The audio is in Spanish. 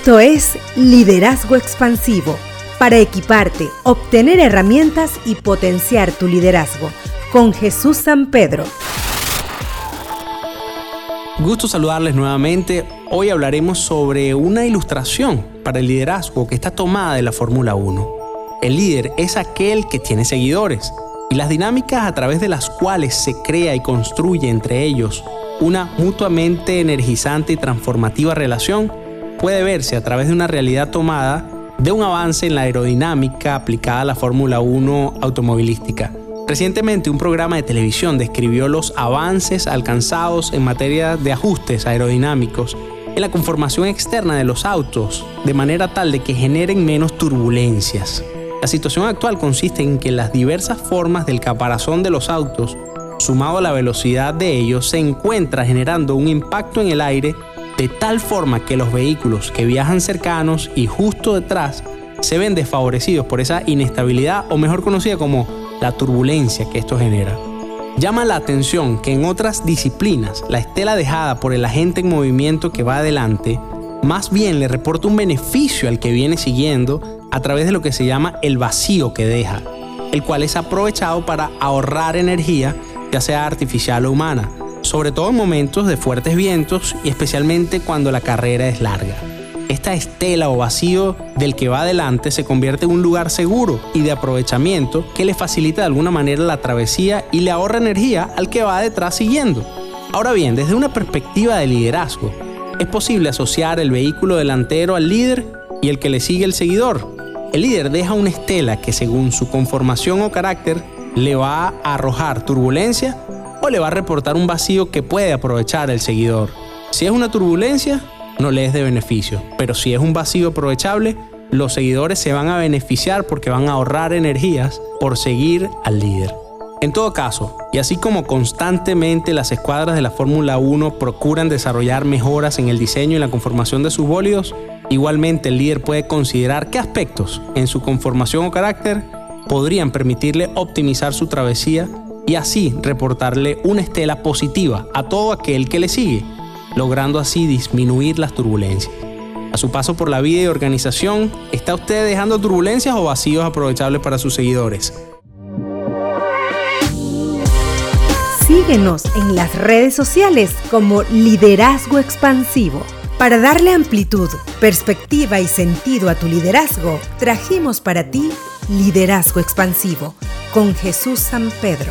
Esto es Liderazgo Expansivo, para equiparte, obtener herramientas y potenciar tu liderazgo, con Jesús San Pedro. Gusto saludarles nuevamente. Hoy hablaremos sobre una ilustración para el liderazgo que está tomada de la Fórmula 1. El líder es aquel que tiene seguidores y las dinámicas a través de las cuales se crea y construye entre ellos una mutuamente energizante y transformativa relación puede verse a través de una realidad tomada de un avance en la aerodinámica aplicada a la Fórmula 1 automovilística. Recientemente un programa de televisión describió los avances alcanzados en materia de ajustes aerodinámicos en la conformación externa de los autos, de manera tal de que generen menos turbulencias. La situación actual consiste en que las diversas formas del caparazón de los autos, sumado a la velocidad de ellos, se encuentra generando un impacto en el aire de tal forma que los vehículos que viajan cercanos y justo detrás se ven desfavorecidos por esa inestabilidad o mejor conocida como la turbulencia que esto genera. Llama la atención que en otras disciplinas la estela dejada por el agente en movimiento que va adelante más bien le reporta un beneficio al que viene siguiendo a través de lo que se llama el vacío que deja, el cual es aprovechado para ahorrar energía, ya sea artificial o humana, sobre todo en momentos de fuertes vientos y especialmente cuando la carrera es larga. Esta estela o vacío del que va adelante se convierte en un lugar seguro y de aprovechamiento que le facilita de alguna manera la travesía y le ahorra energía al que va detrás siguiendo. Ahora bien, desde una perspectiva de liderazgo, es posible asociar el vehículo delantero al líder y el que le sigue el seguidor. El líder deja una estela que según su conformación o carácter le va a arrojar turbulencia le va a reportar un vacío que puede aprovechar el seguidor. Si es una turbulencia, no le es de beneficio, pero si es un vacío aprovechable, los seguidores se van a beneficiar porque van a ahorrar energías por seguir al líder. En todo caso, y así como constantemente las escuadras de la Fórmula 1 procuran desarrollar mejoras en el diseño y la conformación de sus bólidos, igualmente el líder puede considerar qué aspectos en su conformación o carácter podrían permitirle optimizar su travesía y así reportarle una estela positiva a todo aquel que le sigue, logrando así disminuir las turbulencias. A su paso por la vida y organización, ¿está usted dejando turbulencias o vacíos aprovechables para sus seguidores? Síguenos en las redes sociales como Liderazgo Expansivo. Para darle amplitud, perspectiva y sentido a tu liderazgo, trajimos para ti Liderazgo Expansivo con Jesús San Pedro.